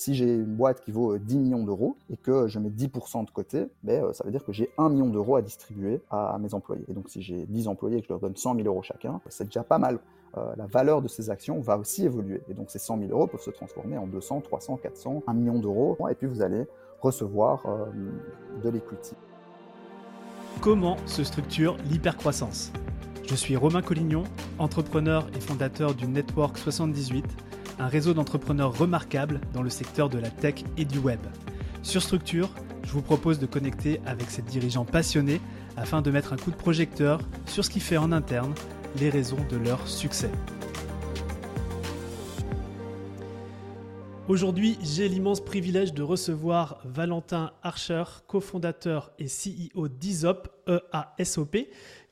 Si j'ai une boîte qui vaut 10 millions d'euros et que je mets 10% de côté, ben, ça veut dire que j'ai 1 million d'euros à distribuer à mes employés. Et donc si j'ai 10 employés et que je leur donne 100 000 euros chacun, c'est déjà pas mal. la valeur de ces actions va aussi évoluer. Et donc ces 100 000 euros peuvent se transformer en 200, 300, 400, 1 million d'euros. Et puis vous allez recevoir de l'equity. Comment se structure l'hypercroissance? Je suis Romain Collignon, entrepreneur et fondateur du Network 78, un réseau d'entrepreneurs remarquables dans le secteur de la tech et du web. Sur Structure, je vous propose de connecter avec ces dirigeants passionnés afin de mettre un coup de projecteur sur ce qui fait en interne les raisons de leur succès. Aujourd'hui, j'ai l'immense privilège de recevoir Valentin Archer, cofondateur et CEO d'Isop, EASOP,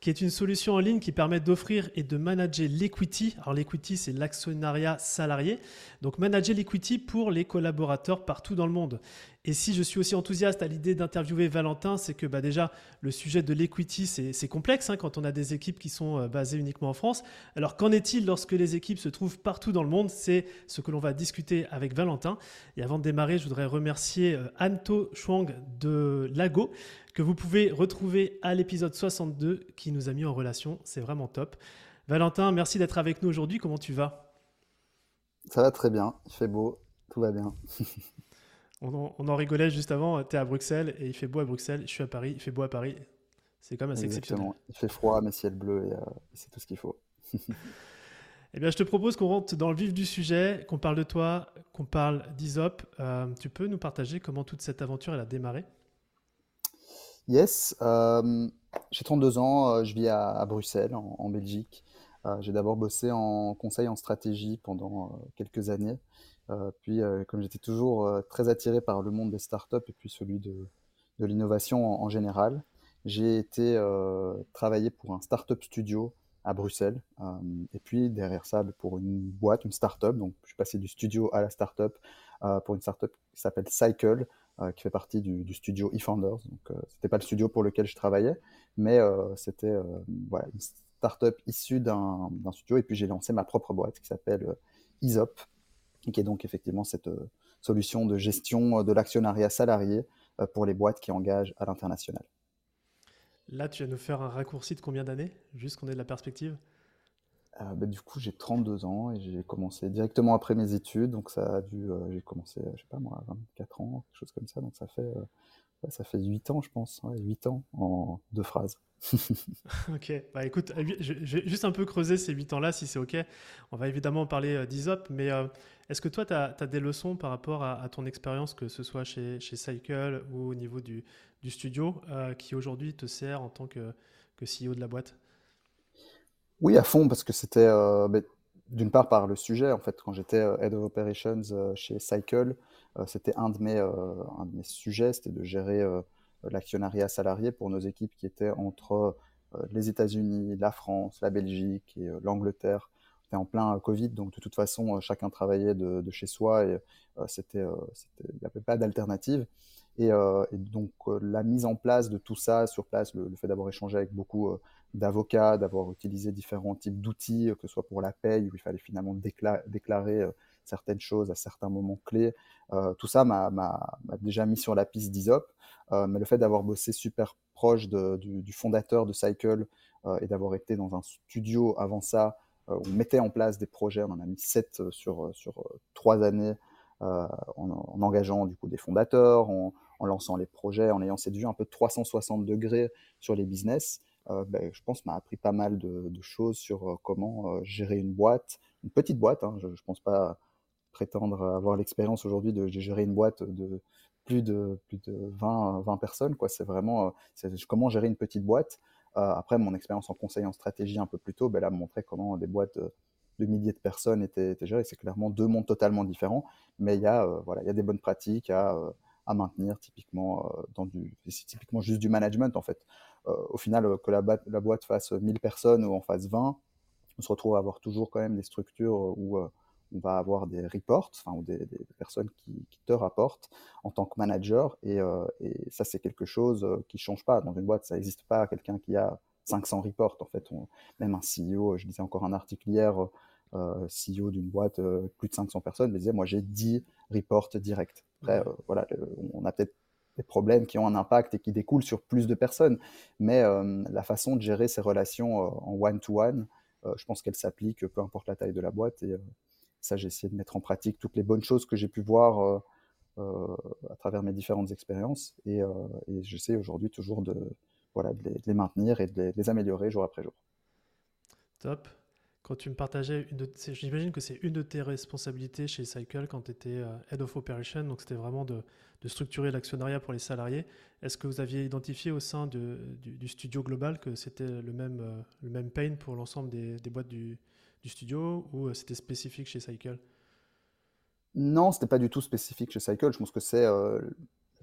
qui est une solution en ligne qui permet d'offrir et de manager l'equity. Alors l'equity, c'est l'actionnariat salarié. Donc manager l'equity pour les collaborateurs partout dans le monde. Et si je suis aussi enthousiaste à l'idée d'interviewer Valentin, c'est que bah, déjà, le sujet de l'equity, c'est complexe hein, quand on a des équipes qui sont euh, basées uniquement en France. Alors qu'en est-il lorsque les équipes se trouvent partout dans le monde? C'est ce que l'on va discuter avec Valentin. Et avant de démarrer, je voudrais remercier euh, Anto Chuang de Lago que vous pouvez retrouver à l'épisode 62 qui nous a mis en relation. C'est vraiment top. Valentin, merci d'être avec nous aujourd'hui. Comment tu vas? Ça va très bien. Il fait beau. Tout va bien. on, en, rigolait juste avant. Tu es à Bruxelles et il fait beau à Bruxelles. Je suis à Paris. Il fait beau à Paris. C'est quand même assez exceptionnel. Il fait froid, mais ciel bleu et, euh, c'est tout ce qu'il faut. Eh bien, je te propose qu'on rentre dans le vif du sujet, qu'on parle de toi, qu'on parle d'Isop. Euh, tu peux nous partager comment toute cette aventure elle a démarré? Yes, euh, j'ai 32 ans, euh, je vis à, Bruxelles, en, Belgique. Euh, j'ai d'abord bossé en conseil en stratégie pendant quelques années. puis, comme j'étais toujours très attiré par le monde des startups et puis celui de, de l'innovation en, général, j'ai été travailler pour un startup studio à Bruxelles. et puis derrière ça, pour une boîte, une startup. Donc, je suis passé du studio à la startup pour une startup qui s'appelle Cycle, qui fait partie du, studio eFounders. Donc, euh, c'était pas le studio pour lequel je travaillais, mais euh, c'était voilà, une startup issue d'un studio. Et puis, j'ai lancé ma propre boîte qui s'appelle Isop, qui est donc effectivement cette solution de gestion de l'actionnariat salarié pour les boîtes qui engagent à l'international. Là, tu vas nous faire un raccourci de combien d'années, juste qu'on ait de la perspective? Euh, bah, du coup, j'ai 32 ans et j'ai commencé directement après mes études. Donc, ça a dû. Euh, j'ai commencé, je sais pas moi, à 24 ans, quelque chose comme ça. Donc, ça fait, euh, ça fait 8 ans, je pense. 8 ans en deux phrases. ok, bah écoute, je, juste un peu creuser ces 8 ans-là, si c'est ok. On va évidemment parler d'ISOP, mais est-ce que toi, tu as, des leçons par rapport à, ton expérience, que ce soit chez, Cycle ou au niveau du, studio, qui aujourd'hui te sert en tant que CEO de la boîte? Oui, à fond, parce que c'était euh, ben, d'une part par le sujet. En fait, quand j'étais euh, Head of Operations euh, chez Cycle, c'était un, de mes, un de mes sujets, c'était de gérer l'actionnariat salarié pour nos équipes qui étaient entre les États-Unis, la France, la Belgique et l'Angleterre. C'était en plein Covid, donc de toute façon, chacun travaillait de, chez soi et il n'y avait pas d'alternative. Et, et, donc la mise en place de tout ça sur place, le, le fait d'avoir échangé avec beaucoup d'avocats, d'avoir utilisé différents types d'outils, que ce soit pour la paye, où il fallait finalement déclarer euh, certaines choses à certains moments clés. Euh, tout ça m'a déjà mis sur la piste d'ISOP. Euh, mais le fait d'avoir bossé super proche du, fondateur de Cycle et d'avoir été dans un studio avant ça, on mettait en place des projets, on en a mis sept sur, sur trois années, en, en, engageant du coup des fondateurs, en, lançant les projets, en ayant cette vue un peu de 360 degrés sur les business. Euh, ben, je pense, m'a appris pas mal de, choses sur euh, comment euh, gérer une boîte, une petite boîte. Hein, je ne pense pas prétendre avoir l'expérience aujourd'hui de, gérer une boîte de plus de, plus de 20, 20 personnes. C'est vraiment comment gérer une petite boîte. après, mon expérience en conseil en stratégie un peu plus tôt, ben, là, montrait comment des boîtes de milliers de personnes étaient, gérées. C'est clairement deux mondes totalement différents, mais il y, a, voilà, il y a des bonnes pratiques à, maintenir, typiquement, dans du, typiquement juste du management, en fait. Euh, au final, euh, que la, la, boîte fasse 1000 personnes ou en fasse 20, on se retrouve à avoir toujours quand même des structures où euh, on va avoir des reports, enfin, ou des, personnes qui, te rapportent en tant que manager. Et, ça, c'est quelque chose qui ne change pas. Dans une boîte, ça n'existe pas quelqu'un qui a 500 reports. En fait, même un CEO, je disais encore un article hier, CEO d'une boîte plus de 500 personnes, me disait, moi j'ai 10 reports directs. Après, voilà, on a peut-être des problèmes qui ont un impact et qui découlent sur plus de personnes. Mais la façon de gérer ces relations en one-to-one, je pense qu'elle s'applique peu importe la taille de la boîte. Et ça, j'ai essayé de mettre en pratique toutes les bonnes choses que j'ai pu voir à travers mes différentes expériences. Et, et j'essaie aujourd'hui toujours de, voilà, de les, maintenir et de les, améliorer jour après jour. Top. Quand tu me partageais, j'imagine que c'est une de tes responsabilités chez Cycle quand tu étais euh, Head of Operation, donc c'était vraiment de, structurer l'actionnariat pour les salariés. Est-ce que vous aviez identifié au sein du, studio global que c'était le même, euh, le même pain pour l'ensemble des, boîtes du, studio ou euh, c'était spécifique chez Cycle? Non, c'était pas du tout spécifique chez Cycle. Je pense que c'est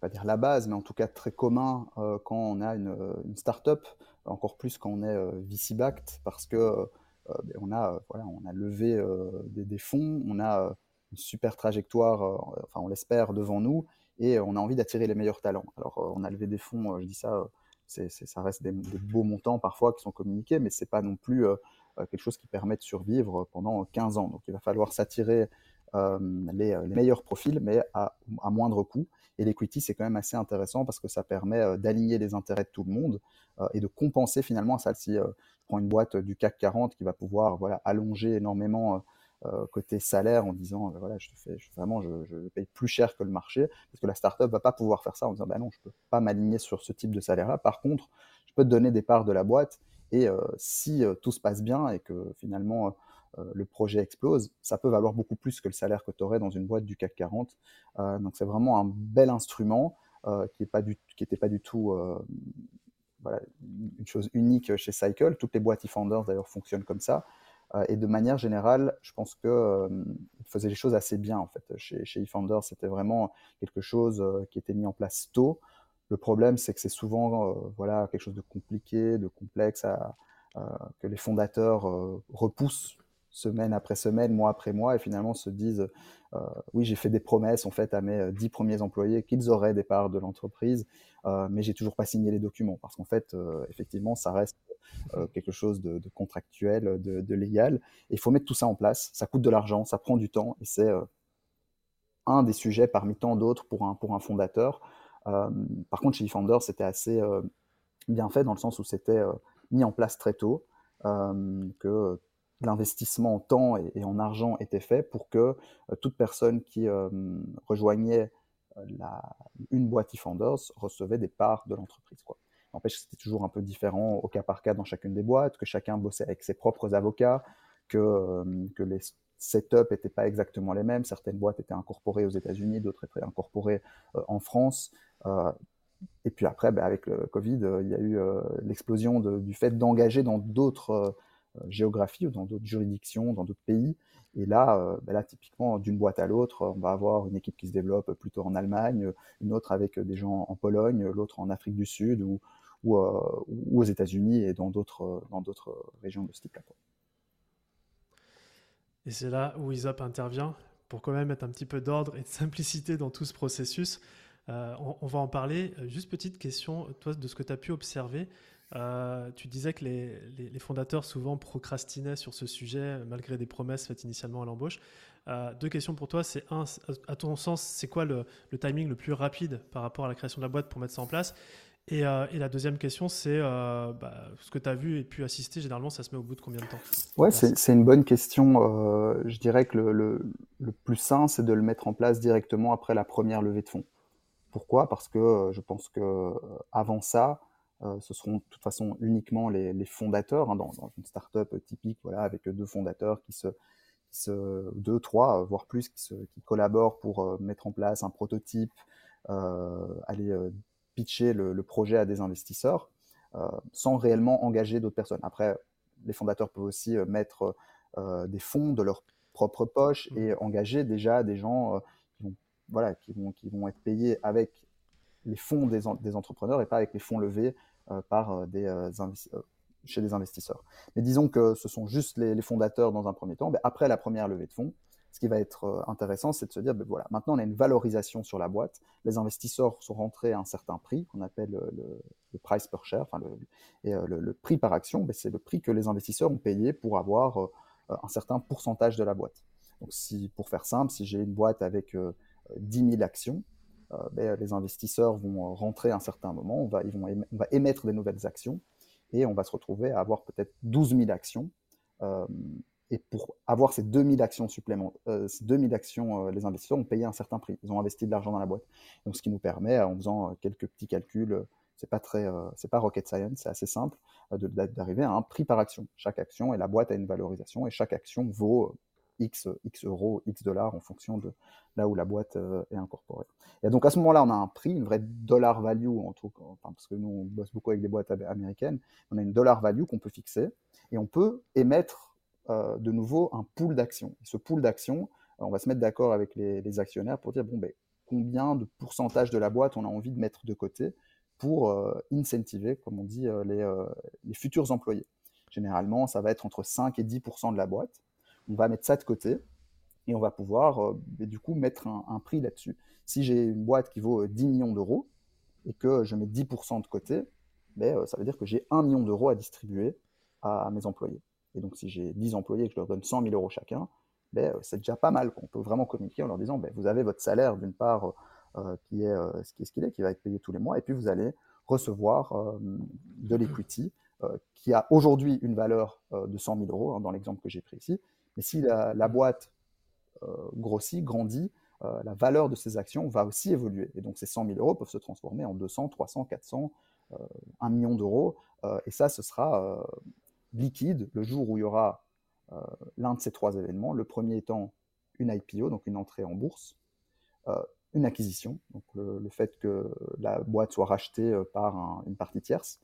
pas dire la base, mais en tout cas très commun euh, quand on a une, une start-up, encore plus quand on est euh, VC-backed, parce que euh, on, a, voilà, on a levé des, fonds, on a une super trajectoire, enfin on l'espère, devant nous, et on a envie d'attirer les meilleurs talents. Alors on a levé des fonds, je dis ça, c'est, ça reste des, beaux montants parfois qui sont communiqués, mais c'est pas non plus quelque chose qui permet de survivre pendant 15 ans. Donc il va falloir s'attirer les, meilleurs profils, mais à, moindre coût. Et l'equity, c'est quand même assez intéressant parce que ça permet euh, d'aligner les intérêts de tout le monde euh, et de compenser finalement ça. Si euh, prends une boîte du CAC 40 qui va pouvoir voilà, allonger énormément côté salaire en disant voilà je te fais vraiment je, paye plus cher que le marché parce que la startup va pas pouvoir faire ça en disant bah non je peux pas m'aligner sur ce type de salaire là par contre je peux te donner des parts de la boîte et si tout se passe bien et que finalement euh, le projet explose, ça peut valoir beaucoup plus que le salaire que tu aurais dans une boîte du CAC 40. Euh, donc c'est vraiment un bel instrument euh, qui n'était pas, du tout une chose unique chez Cycle. Toutes les boîtes eFounders d'ailleurs fonctionnent comme ça. et de manière générale, je pense qu'ils faisaient les choses assez bien en fait. Chez, chez eFounders, c'était vraiment quelque chose qui était mis en place tôt. Le problème, c'est que c'est souvent voilà, quelque chose de compliqué, de complexe, que les fondateurs repoussent semaine après semaine, mois après mois, et finalement se disent euh, oui, j'ai fait des promesses en fait à mes euh, dix premiers employés qu'ils auraient des parts de l'entreprise, euh, mais j'ai toujours pas signé les documents parce qu'en fait, effectivement, ça reste quelque chose de, contractuel, de, légal. Il faut mettre tout ça en place. Ça coûte de l'argent, ça prend du temps, et c'est un des sujets parmi tant d'autres pour un, pour un fondateur. par contre, chez eFounder, c'était assez bien fait dans le sens où c'était mis en place très tôt, que l'investissement en temps et, en argent était fait pour que euh, toute personne qui euh, rejoignait euh, une boîte eFounders recevait des parts de l'entreprise. N'empêche que c'était toujours un peu différent au cas par cas dans chacune des boîtes, que chacun bossait avec ses propres avocats, que, que les setups n'étaient pas exactement les mêmes. Certaines boîtes étaient incorporées aux États-Unis, d'autres étaient incorporées en France. et puis après, ben, avec le Covid, il y a eu l'explosion du fait d'engager dans d'autres géographie ou dans d'autres juridictions, dans d'autres pays. Et là, euh, ben là, typiquement, d'une boîte à l'autre, on va avoir une équipe qui se développe plutôt en Allemagne, une autre avec des gens en Pologne, l'autre en Afrique du Sud ou, ou, euh, aux États-Unis et dans d'autres, régions de ce type-là. Et c'est là où ISOP intervient pour quand même mettre un petit peu d'ordre et de simplicité dans tout ce processus. on, on, va en parler. Juste petite question, toi, de ce que tu as pu observer, euh, tu disais que les, fondateurs souvent procrastinaient sur ce sujet malgré des promesses faites initialement à l'embauche. Euh, deux questions pour toi. C'est un, à ton sens, c'est quoi le, timing le plus rapide par rapport à la création de la boîte pour mettre ça en place? Et, euh, la deuxième question, c'est bah, ce que tu as vu et pu assister, généralement, ça se met au bout de combien de temps? Ouais, c'est une bonne question. je dirais que le, le plus sain, c'est de le mettre en place directement après la première levée de fonds. Pourquoi? Parce que je pense que avant ça, euh, ce seront de toute façon uniquement les, fondateurs hein, dans, une startup typique, voilà, avec deux fondateurs qui se, se deux, trois, euh, voire plus, qui, se, qui collaborent pour euh, mettre en place un prototype, aller pitcher le, projet à des investisseurs, sans réellement engager d'autres personnes. Après, les fondateurs peuvent aussi mettre des fonds de leur propre poche et mmh. engager déjà des gens qui vont, voilà, qui vont, qui vont être payés avec les fonds des, entrepreneurs et pas avec les fonds levés euh, par euh, des, euh, chez des investisseurs. Mais disons que ce sont juste les, fondateurs dans un premier temps. Mais après la première levée de fonds, ce qui va être intéressant, c'est de se dire, ben voilà, maintenant on a une valorisation sur la boîte. Les investisseurs sont rentrés à un certain prix qu'on appelle le, price per share, enfin le, et le, prix par action. Ben c'est le prix que les investisseurs ont payé pour avoir un certain pourcentage de la boîte. Donc, si, pour faire simple, si j'ai une boîte avec 10 000 actions, ben, les investisseurs vont rentrer à un certain moment, on va, ils vont on va émettre des nouvelles actions et on va se retrouver à avoir peut-être 12 000 actions. Et pour avoir ces 2000 actions supplémentaires, euh, ces 2000 actions, euh, les investisseurs ont payé un certain prix. Ils ont investi de l'argent dans la boîte. Donc, ce qui nous permet, en faisant euh, quelques petits calculs, c'est pas très, c'est pas rocket science, c'est assez simple, d'arriver à un prix par action. Chaque action et la boîte a une valorisation et chaque action vaut X, euros, X dollars en fonction de là où la boîte est incorporée. Et donc à ce moment-là, on a un prix, une vraie dollar value, en tout, parce que nous on bosse beaucoup avec des boîtes américaines, on a une dollar value qu'on peut fixer et on peut émettre euh, de nouveau un pool d'actions. Ce pool d'actions, euh, on va se mettre d'accord avec les, actionnaires pour dire bon, ben, combien de pourcentage de la boîte on a envie de mettre de côté pour euh, incentiver, comme on dit, les, futurs employés. Généralement, ça va être entre 5 et 10% de la boîte. On va mettre ça de côté et on va pouvoir ben, du coup mettre un, prix là-dessus. Si j'ai une boîte qui vaut 10 millions d'euros et que je mets 10% de côté, ben, ça veut dire que j'ai 1 million d'euros à distribuer à mes employés. Et donc, si j'ai 10 employés et que je leur donne 100 000 euros chacun, ben, euh, c'est déjà pas mal. On peut vraiment communiquer en leur disant, ben, vous avez votre salaire d'une part euh, euh, qui est ce qui est ce qu'il est, qui va être payé tous les mois, et puis vous allez recevoir de l'equity qui a aujourd'hui une valeur de 100 000 euros, hein, dans l'exemple que j'ai pris ici. Mais si la, boîte grossit, grandit, la valeur de ces actions va aussi évoluer. Et donc ces 100 000 euros peuvent se transformer en 200, 300, 400, 1 million d'euros. et ça, ce sera liquide le jour où il y aura euh, l'un de ces trois événements. Le premier étant une IPO, donc une entrée en bourse, euh, une acquisition, donc le, fait que la boîte soit rachetée euh, par une partie tierce,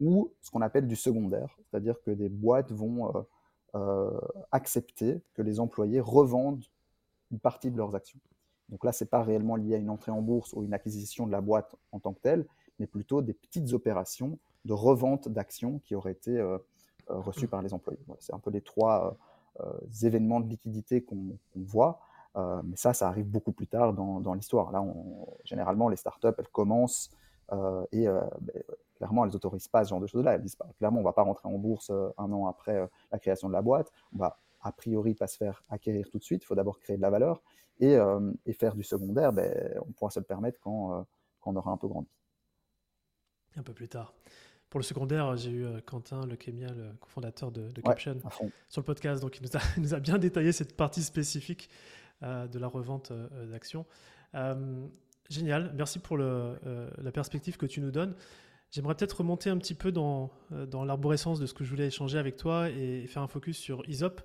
ou ce qu'on appelle du secondaire, c'est-à-dire que des boîtes vont accepter que les employés revendent une partie de leurs actions. Donc là, ce n'est pas réellement lié à une entrée en bourse ou une acquisition de la boîte en tant que telle, mais plutôt des petites opérations de revente d'actions qui auraient été euh, reçus par les employés. c'est un peu les trois euh, euh, événements de liquidité qu'on voit. mais ça, ça arrive beaucoup plus tard dans, l'histoire. Là, généralement, les startups, elles commencent et ben, clairement, elles n'autorisent pas ce genre de choses-là. Elles disent pas, clairement, on ne va pas rentrer en bourse un an après la création de la boîte. On va a priori pas se faire acquérir tout de suite. Il faut d'abord créer de la valeur et, faire du secondaire. Ben, on pourra se le permettre quand, quand on aura un peu grandi. Un peu plus tard. Pour le secondaire, j'ai eu euh, Quentin Le le cofondateur de, de Caption, sur le podcast. Donc, il nous, a, nous a, bien détaillé cette partie spécifique euh, de la revente euh, d'actions. Génial. Merci pour le, la perspective que tu nous donnes. J'aimerais peut-être remonter un petit peu dans, dans l'arborescence de ce que je voulais échanger avec toi et faire un focus sur ISOP.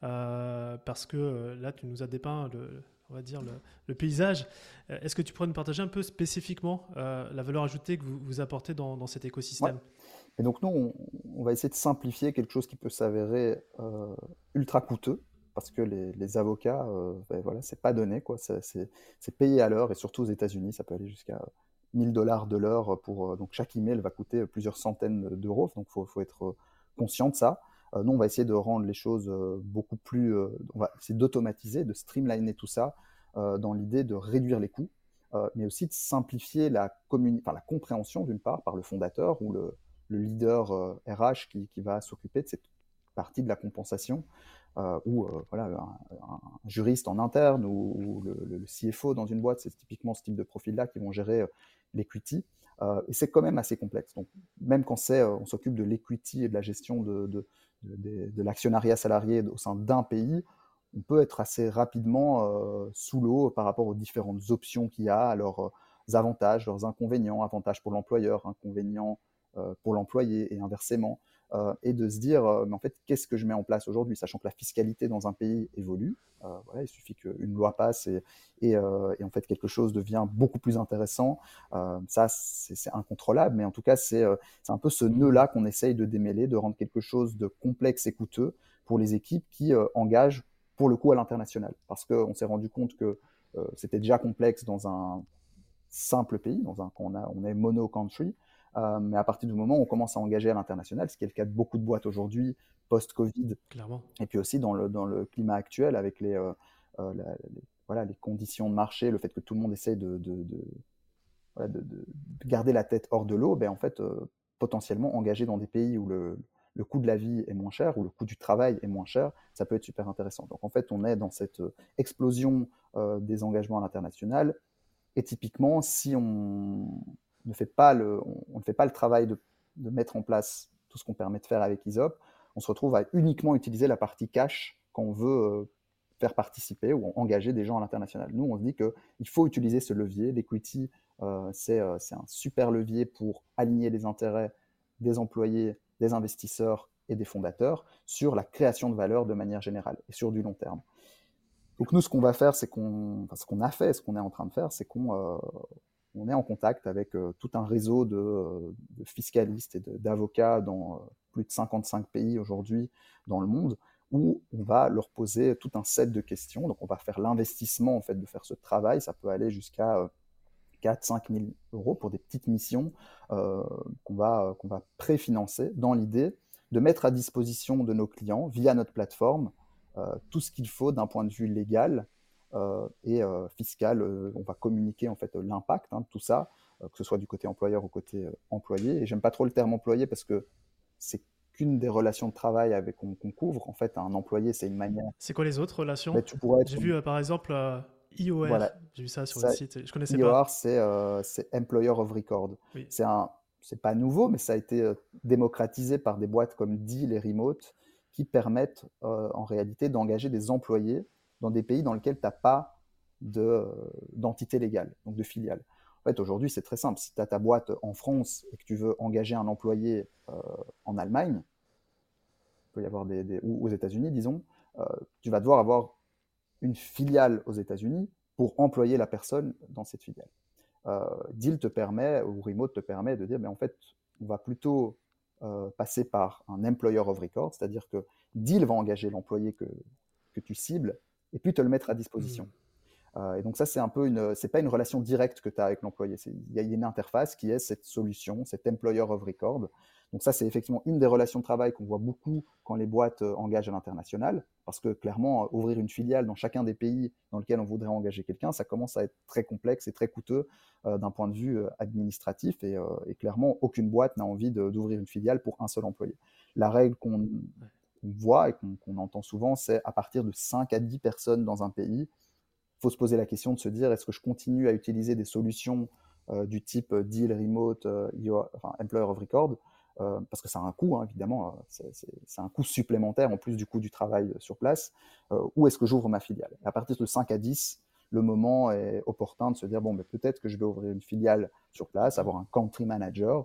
parce que là, tu nous as dépeint le, on va dire, le, paysage. Euh, est-ce que tu pourrais nous partager un peu spécifiquement euh, la valeur ajoutée que vous, apportez dans, cet écosystème? Et donc nous, on, va essayer de simplifier quelque chose qui peut s'avérer euh, ultra coûteux, parce que les, avocats, ben voilà, c'est pas donné, quoi. C'est payé à l'heure, et surtout aux États-Unis, ça peut aller jusqu'à 1000 dollars de l'heure pour donc chaque email va coûter plusieurs centaines d'euros, donc faut, faut être conscient de ça. Euh, nous, on va essayer de rendre les choses euh, beaucoup plus. Euh, on va essayer d'automatiser, de streamliner tout ça dans l'idée de réduire les coûts, mais aussi de simplifier la, la compréhension, d'une part, par le fondateur ou le, leader RH qui, va s'occuper de cette partie de la compensation, ou voilà, un, juriste en interne ou, le, CFO dans une boîte, c'est typiquement ce type de profil-là qui vont gérer l'equity. et c'est quand même assez complexe. Donc, même quand c'est, on s'occupe de l'equity et de la gestion de, de, l'actionnariat salarié au sein d'un pays, on peut être assez rapidement euh, sous l'eau par rapport aux différentes options qu'il y a, leurs euh, avantages, leurs inconvénients, avantages pour l'employeur, inconvénients euh, pour l'employé et inversement, et de se dire, mais en fait, qu'est-ce que je mets en place aujourd'hui, sachant que la fiscalité dans un pays évolue. Voilà, il suffit qu'une loi passe et, en fait quelque chose devient beaucoup plus intéressant. ça, c'est incontrôlable, mais en tout cas, c'est un peu ce nœud-là qu'on essaye de démêler, de rendre quelque chose de complexe et coûteux pour les équipes qui engagent pour le coup à l'international. Parce qu'on s'est rendu compte que c'était déjà complexe dans un simple pays, dans un, on, a, on est mono-country, euh, mais à partir du moment où on commence à engager à l'international, ce qui est le cas de beaucoup de boîtes aujourd'hui, post-Covid, et puis aussi dans le, dans le climat actuel avec les, euh, euh, voilà, les conditions de marché, le fait que tout le monde essaye de, de, de, garder la tête hors de l'eau, ben en fait, potentiellement engager dans des pays où le, le coût de la vie est moins cher ou le coût du travail est moins cher, ça peut être super intéressant. Donc en fait, on est dans cette explosion des engagements à l'international. Et typiquement, si on ne fait pas le, on ne fait pas le travail de, de mettre en place tout ce qu'on permet de faire avec ISOP, on se retrouve à uniquement utiliser la partie cash quand on veut faire participer ou engager des gens à l'international. Nous, on se dit qu'il faut utiliser ce levier. L'equity, euh, euh, c'est un super levier pour aligner les intérêts des employés, des investisseurs et des fondateurs sur la création de valeur de manière générale et sur du long terme. Donc nous, ce qu'on va faire, c'est qu'on, enfin, ce qu'on a fait, ce qu'on est en train de faire, c'est qu'on euh, on est en contact avec tout un réseau de, de fiscalistes et d'avocats dans plus de 55 pays aujourd'hui dans le monde où on va leur poser tout un set de questions. Donc, on va faire l'investissement en fait de faire ce travail. Ça peut aller jusqu'à 4 5 000 euros pour des petites missions euh, qu'on va, préfinancer dans l'idée de mettre à disposition de nos clients via notre plateforme euh, tout ce qu'il faut d'un point de vue légal euh, et fiscal. on va communiquer en fait l'impact hein, de tout ça, que ce soit du côté employeur ou côté employé. Et j'aime pas trop le terme employé parce que c'est qu'une des relations de travail avec qu'on couvre. En fait, un employé, c'est une manière. C'est quoi les autres relations? J'ai vu euh, par exemple euh, IOR. J'ai vu ça sur le site. Je connaissais IOR, pas. IOR, c'est Employer of Record. C'est un, c'est pas nouveau, mais ça a été euh, démocratisé par des boîtes comme Deal et Remote qui permettent en réalité d'engager des employés dans des pays dans lesquels tu n'as pas d'entité légale, donc de filiale. En fait, aujourd'hui, c'est très simple. Si tu as ta boîte en France et que tu veux engager un employé euh, en Allemagne, il peut y avoir des, ou aux États-Unis, disons, euh, tu vas devoir avoir une filiale aux États-Unis pour employer la personne dans cette filiale. Euh, Deal te permet, ou Remote te permet de dire, mais en fait, on va plutôt passer par un employer of record, c'est-à-dire que Deal va engager l'employé que, que tu cibles et puis te le mettre à disposition. Mmh. Euh, et donc ça, c'est un peu une, c'est pas une relation directe que tu as avec l'employé. Il y a une interface qui est cette solution, cet employer of record. Donc ça, c'est effectivement une des relations de travail qu'on voit beaucoup quand les boîtes euh, engagent à l'international, parce que clairement, euh, ouvrir une filiale dans chacun des pays dans lesquels on voudrait engager quelqu'un, ça commence à être très complexe et très coûteux d'un point de vue administratif. Et, clairement, aucune boîte n'a envie d'ouvrir une filiale pour un seul employé. La règle qu'on voit et qu'on entend souvent, c'est à partir de 5 à 10 personnes dans un pays, faut se poser la question de se dire est-ce que je continue à utiliser des solutions euh, du type euh, deal, remote, euh, employer of record, parce que ça a un coût, hein, évidemment, c'est un coût supplémentaire en plus du coût du travail sur place, ou est-ce que j'ouvre ma filiale? À partir de 5 à 10, le moment est opportun de se dire bon, peut-être que je vais ouvrir une filiale sur place, avoir un country manager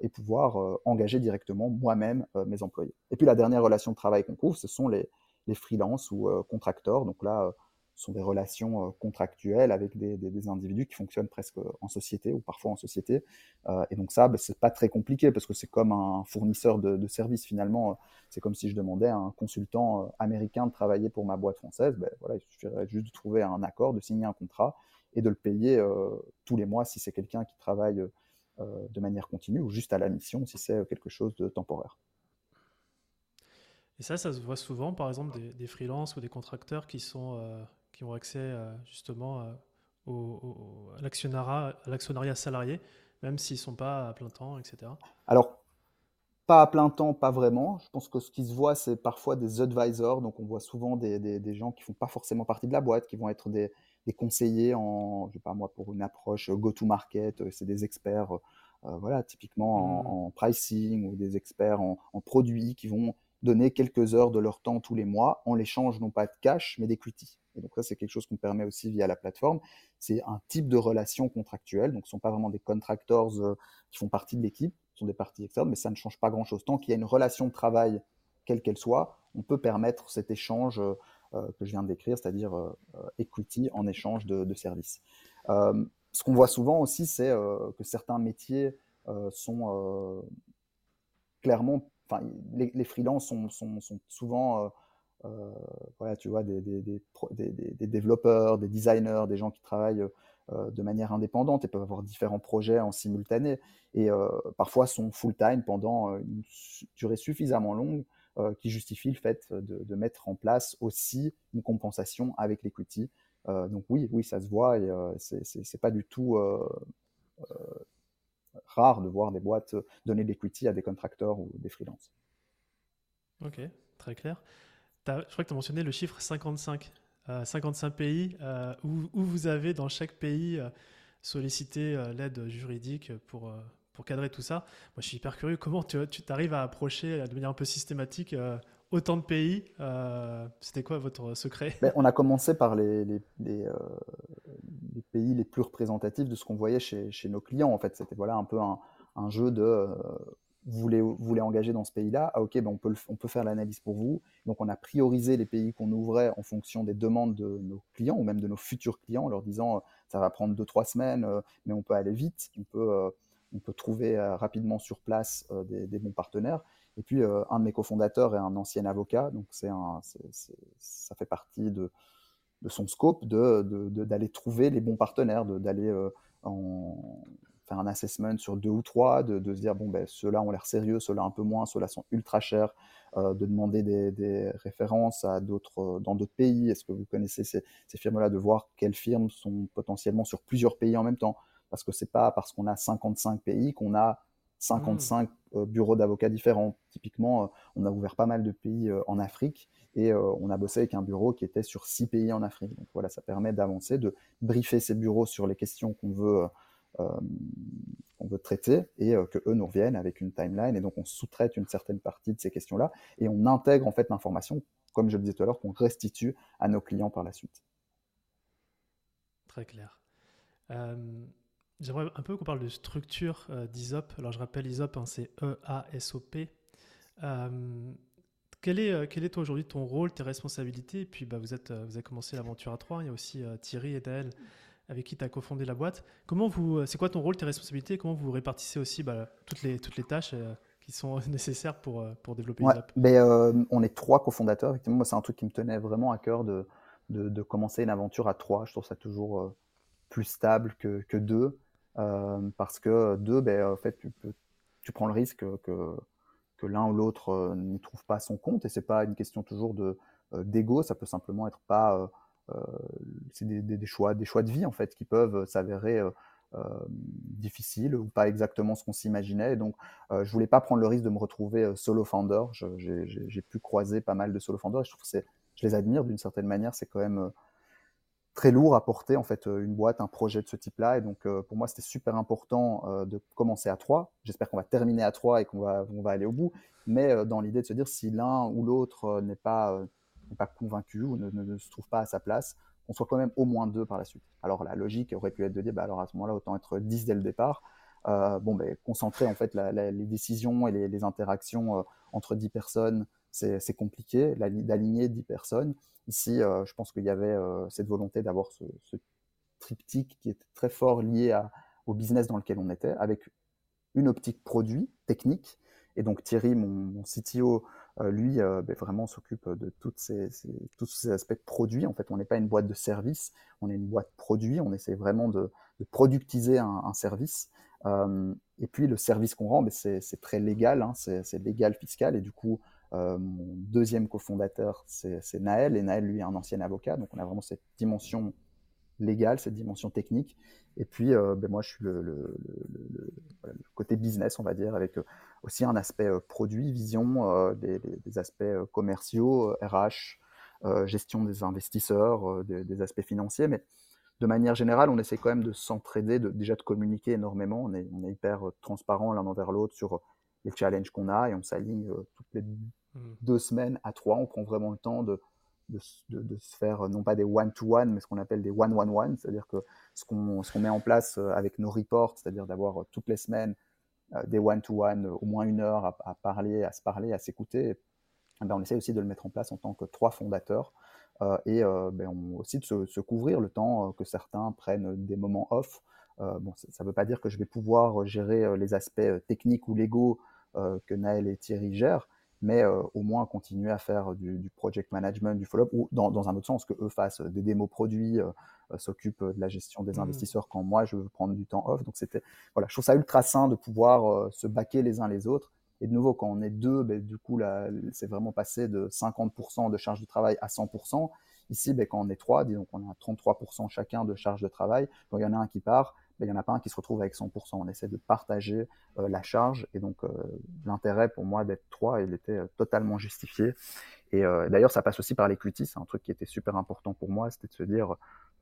et pouvoir engager directement moi-même mes employés. Et puis la dernière relation de travail qu'on couvre, ce sont les, les freelances ou contracteurs. Donc là, sont des relations euh, contractuelles avec des, individus qui fonctionnent presque en société ou parfois en société. Euh, et donc ça, bah, c'est pas très compliqué parce que c'est comme un fournisseur de, services finalement. C'est comme si je demandais à un consultant euh, américain de travailler pour ma boîte française. Ben, voilà, il suffirait juste de trouver un accord, de signer un contrat et de le payer tous les mois si c'est quelqu'un qui travaille de manière continue ou juste à la mission si c'est quelque chose de temporaire. Et ça, ça se voit souvent, par exemple, des, des freelances ou des contracteurs qui sont qui ont accès euh, justement euh, au, à l'actionnariat salarié, même s'ils ne sont pas à plein temps, etc. Alors, pas à plein temps, pas vraiment. Je pense que ce qui se voit, c'est parfois des advisors. Donc, on voit souvent des, des, gens qui font pas forcément partie de la boîte, qui vont être des, des conseillers en, je sais pas moi, pour une approche go-to-market. C'est des experts, euh, voilà, typiquement en, mmh. en, pricing ou des experts en, en, produits qui vont donner quelques heures de leur temps tous les mois en l'échange non pas de cash, mais d'equity. Et donc ça, c'est quelque chose qu'on permet aussi via la plateforme. C'est un type de relation contractuelle. Donc ce ne sont pas vraiment des contractors euh, qui font partie de l'équipe, ce sont des parties externes, mais ça ne change pas grand-chose. Tant qu'il y a une relation de travail, quelle qu'elle soit, on peut permettre cet échange euh, euh, que je viens de décrire, c'est-à-dire equity en échange de, services. ce qu'on voit souvent aussi, c'est que certains métiers sont clairement, enfin, les, les freelances sont, sont, sont souvent euh, voilà, tu vois, des, des, développeurs, des designers, des gens qui travaillent euh, de manière indépendante et peuvent avoir différents projets en simultané et euh, parfois sont full-time pendant une durée suffisamment longue qui justifie le fait de, mettre en place aussi une compensation avec l'equity. donc oui, oui, ça se voit et c'est pas du tout rare de voir des boîtes donner de l'equity à des contracteurs ou des freelances. Ok, très clair. je crois que tu as mentionné le chiffre 55. 55 pays où, vous avez dans chaque pays sollicité l'aide juridique pour, pour cadrer tout ça. Moi, je suis hyper curieux. Comment tu t'arrives à approcher de manière un peu systématique autant de pays. Euh, c'était quoi votre secret? Ben, On a commencé par les, euh, les, pays les plus représentatifs de ce qu'on voyait chez, nos clients. En fait, c'était voilà un peu un, jeu de euh, vous, voulez, engager dans ce pays-là? Ah ok, ben on, peut on peut faire l'analyse pour vous. Donc on a priorisé les pays qu'on ouvrait en fonction des demandes de nos clients ou même de nos futurs clients, en leur disant ça va prendre 2-3 semaines, mais on peut aller vite, on peut, on peut trouver rapidement sur place des, des bons partenaires. Et puis, euh, un de mes cofondateurs est un ancien avocat, donc ça fait partie de, son scope d'aller de, de, trouver les bons partenaires, d'aller euh, faire un assessment sur deux ou trois, de, se dire, bon, ben, ceux-là ont l'air sérieux, ceux-là un peu moins, ceux-là sont ultra chers, euh, de demander des, références à dans d'autres pays. Est-ce que vous connaissez ces firmes-là, de voir quelles firmes sont potentiellement sur plusieurs pays en même temps Parce que c'est pas parce qu'on a 55 pays qu'on a 55 mmh. euh, bureaux d'avocats différents. Typiquement, euh, on a ouvert pas mal de pays euh, en Afrique et on a bossé avec un bureau qui était sur six pays en Afrique. Donc voilà, ça permet d'avancer, de briefer ces bureaux sur les questions qu'on veut, veut traiter et que eux nous reviennent avec une timeline. Et donc on sous-traite une certaine partie de ces questions-là et on intègre en fait l'information, comme je le disais tout à l'heure, qu'on restitue à nos clients par la suite. Très clair. J'aimerais un peu qu'on parle de structure euh, d'ISOP. Alors je rappelle, ISOP, hein, c'est E-A-S-O-P. Euh, quel est, euh, quel est aujourd'hui ton rôle, tes responsabilités? Et puis bah, vous, êtes, vous avez commencé l'aventure à trois. Il y a aussi Thierry et Daël avec qui tu as cofondé la boîte. Comment vous, c'est quoi ton rôle, tes responsabilités? Comment vous répartissez aussi bah, toutes, les, toutes les tâches qui sont nécessaires pour, pour développer ISOP On est trois cofondateurs. Effectivement, moi, c'est un truc qui me tenait vraiment à cœur de, de, de, commencer une aventure à trois. Je trouve ça toujours plus stable que, que deux. Euh, parce que deux, ben, en fait, tu, prends le risque que, l'un ou l'autre euh, n'y trouve pas son compte, et c'est pas une question toujours euh, d'ego, ça peut simplement être pas, c'est des, choix, des choix de vie en fait qui peuvent s'avérer difficiles ou pas exactement ce qu'on s'imaginait. Donc, je voulais pas prendre le risque de me retrouver solo founder. J'ai pu croiser pas mal de solo founders et je trouve que je les admire d'une certaine manière. C'est quand même très lourd à porter en fait une boîte, un projet de ce type-là. Et donc pour moi, c'était super important de commencer à trois. J'espère qu'on va terminer à trois et qu'on va, on va aller au bout. Mais dans l'idée de se dire si l'un ou l'autre n'est pas, pas convaincu ou ne, se trouve pas à sa place, on soit quand même au moins deux par la suite. Alors la logique aurait pu être de dire, bah, alors à ce moment-là, autant être dix dès le départ. bon, ben, concentrer en fait les décisions et les interactions entre dix personnes, c'est compliqué. D'aligner dix personnes, Ici, euh, je pense qu'il y avait euh, cette volonté d'avoir ce, triptyque qui est très fort lié au business dans lequel on était, avec une optique produit, technique. Et donc Thierry, mon, CTO, euh, lui, ben, vraiment s'occupe de tous ces aspects de produit. En fait, on n'est pas une boîte de service, on est une boîte produit. On essaie vraiment de, productiser un, service. et puis le service qu'on rend, ben, c'est très légal, hein, c'est légal fiscal. Et du coup, euh, mon deuxième cofondateur, c'est Naël, et Naël, lui, est un ancien avocat, donc on a vraiment cette dimension légale, cette dimension technique. Et puis, euh, ben moi, je suis le, côté business, on va dire, avec euh, aussi un aspect produit, vision, des, aspects commerciaux, RH, gestion des investisseurs, des, aspects financiers. Mais de manière générale, on essaie quand même de s'entraider, de, déjà de communiquer énormément. On est, on est hyper transparent l'un envers l'autre sur les challenges qu'on a et on s'aligne toutes les Mm. deux semaines à trois, on prend vraiment le temps de, se faire non pas des one-to-one, mais ce qu'on appelle des one-one-one, c'est-à-dire que ce qu'on met en place euh, avec nos reports, c'est-à-dire d'avoir euh, toutes les semaines euh, des one-to-one, au moins une heure à, parler, à se parler, à s'écouter, eh ben on essaie aussi de le mettre en place en tant que trois fondateurs. et ben on, aussi de se, se, couvrir le temps que certains prennent des moments off. bon, ça ne veut pas dire que je vais pouvoir gérer les aspects techniques ou légaux que Naël et Thierry gèrent, mais euh, au moins continuer à faire du, project management, du follow-up, ou dans, un autre sens, que eux fassent des démos produits, euh, euh, s'occupent de la gestion des mmh. investisseurs quand moi je veux prendre du temps off. Donc c'était, voilà, je trouve ça ultra sain de pouvoir se baquer les uns les autres. Et de nouveau, quand on est deux, ben, du coup, c'est vraiment passé de 50% de charge de travail à 100%. Ici, ben, quand on est trois, disons qu'on a 33% chacun de charge de travail, quand il y en a un qui part, il n'y en a pas un qui se retrouve avec 100%. On essaie de partager la charge et donc l'intérêt pour moi d'être trois, il était totalement justifié. Et d'ailleurs, ça passe aussi par l'equity, c'est un truc qui était super important pour moi, c'était de se dire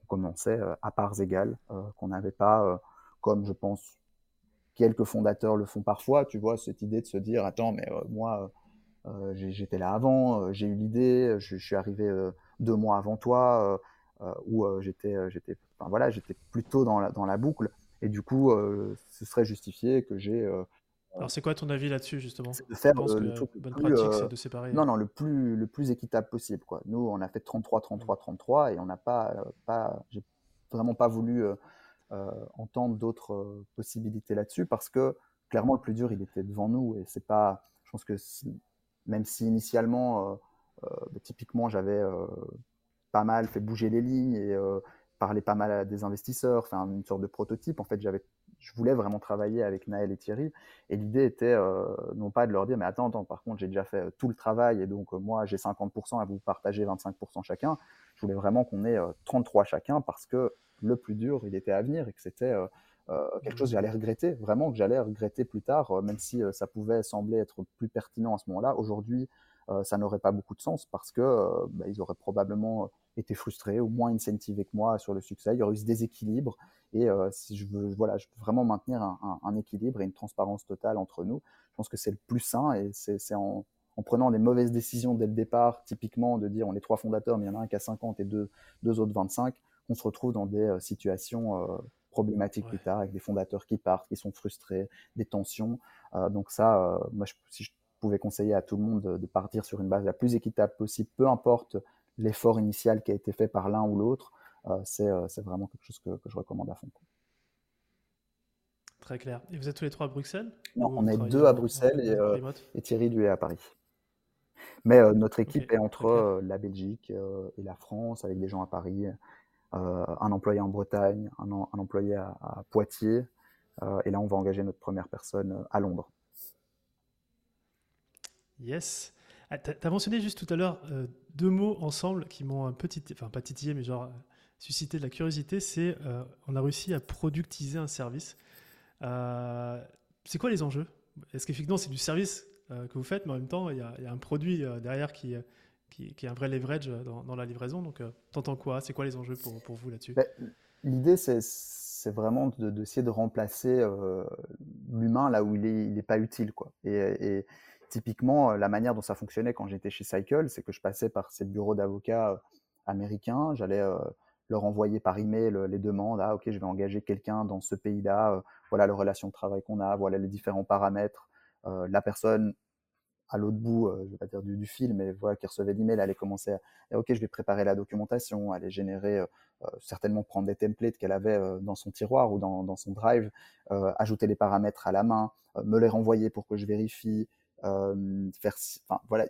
qu'on commençait à parts égales, qu'on n'avait pas, comme je pense quelques fondateurs le font parfois, tu vois, cette idée de se dire, attends, mais moi, euh, j'étais là avant, euh, j'ai eu l'idée, je, suis arrivé euh, deux mois avant toi, où j'étais, j'étais, enfin, voilà, j'étais plutôt dans la, dans la boucle. Et du coup, ce serait justifié que j'ai. Alors, c'est quoi ton avis là-dessus, justement? De faire le truc le plus, de séparer. Non, non, le plus, le plus équitable possible. Quoi. Nous, on a fait 33, 33, 33, et on n'a pas, pas, j'ai vraiment pas voulu entendre d'autres possibilités là-dessus, parce que clairement, le plus dur, il était devant nous, et c'est pas. Je pense que même si initialement, euh, euh, bah, typiquement, j'avais euh, pas mal fait bouger les lignes et parlé pas mal à des investisseurs, faire une sorte de prototype. En fait, j'avais je voulais vraiment travailler avec Naël et Thierry. Et l'idée était non pas de leur dire, mais attends, attends par contre, j'ai déjà fait tout le travail et donc moi, j'ai 50% à vous partager 25% chacun. Je voulais vraiment qu'on ait 33 chacun parce que le plus dur, il était à venir et que c'était euh, quelque chose que j'allais regretter, vraiment que j'allais regretter plus tard, euh, même si euh, ça pouvait sembler être plus pertinent à ce moment-là. Aujourd'hui, ça n'aurait pas beaucoup de sens parce que bah, ils auraient probablement été frustrés ou moins incentivés que moi sur le succès. Il y aurait eu ce déséquilibre. Et si je veux, voilà, je veux vraiment maintenir un, équilibre et une transparence totale entre nous, je pense que c'est le plus sain et c'est en, prenant des mauvaises décisions dès le départ, typiquement de dire on est trois fondateurs, mais il y en a un qui a 50 et deux, deux autres 25, on se retrouve dans des situations problématiques plus tard, avec des fondateurs qui partent, qui sont frustrés, des tensions. Euh, donc ça, euh, moi, si je pouvais conseiller à tout le monde de, partir sur une base la plus équitable possible, peu importe l'effort initial qui a été fait par l'un ou l'autre, euh, c'est vraiment quelque chose que, je recommande à fond. Très clair. Et vous êtes tous les trois à Bruxelles Non, on est deux à Bruxelles et, Thierry, lui, est à Paris. Mais notre équipe est entre la Belgique et la France, avec des gens à Paris, euh, un employé en Bretagne, un, employé à, Poitiers, euh, et là on va engager notre première personne euh, à Londres. Yes. Ah, tu as mentionné juste tout à l'heure deux mots ensemble qui m'ont un petit, enfin pas titillé, mais genre suscité de la curiosité. C'est on a réussi à productiser un service. c'est quoi les enjeux? Est-ce qu'effectivement c'est du service que vous faites, mais en même temps il y, a un produit derrière qui, qui, est un vrai leverage dans, la livraison? Donc, euh, t'entends quoi? C'est quoi les enjeux pour, pour vous là-dessus? Ben, L'idée, c'est vraiment d'essayer de, remplacer euh, l'humain là où il n'est il est pas utile. Quoi. Et, typiquement, la manière dont ça fonctionnait quand j'étais chez Cycle, c'est que je passais par ces bureaux d'avocats euh, américains, j'allais leur envoyer par email les demandes, ah ok, je vais engager quelqu'un dans ce pays-là, voilà la relation de travail qu'on a, voilà les différents paramètres, la personne à l'autre bout, euh, je vais pas dire du, du fil, mais voilà, qui recevait l'email, allait commencer à, ok, je vais préparer la documentation, allait générer, euh, euh, certainement prendre des templates qu'elle avait dans son tiroir ou dans, son drive, ajouter les paramètres à la main, me les renvoyer pour que je vérifie, faire, enfin voilà,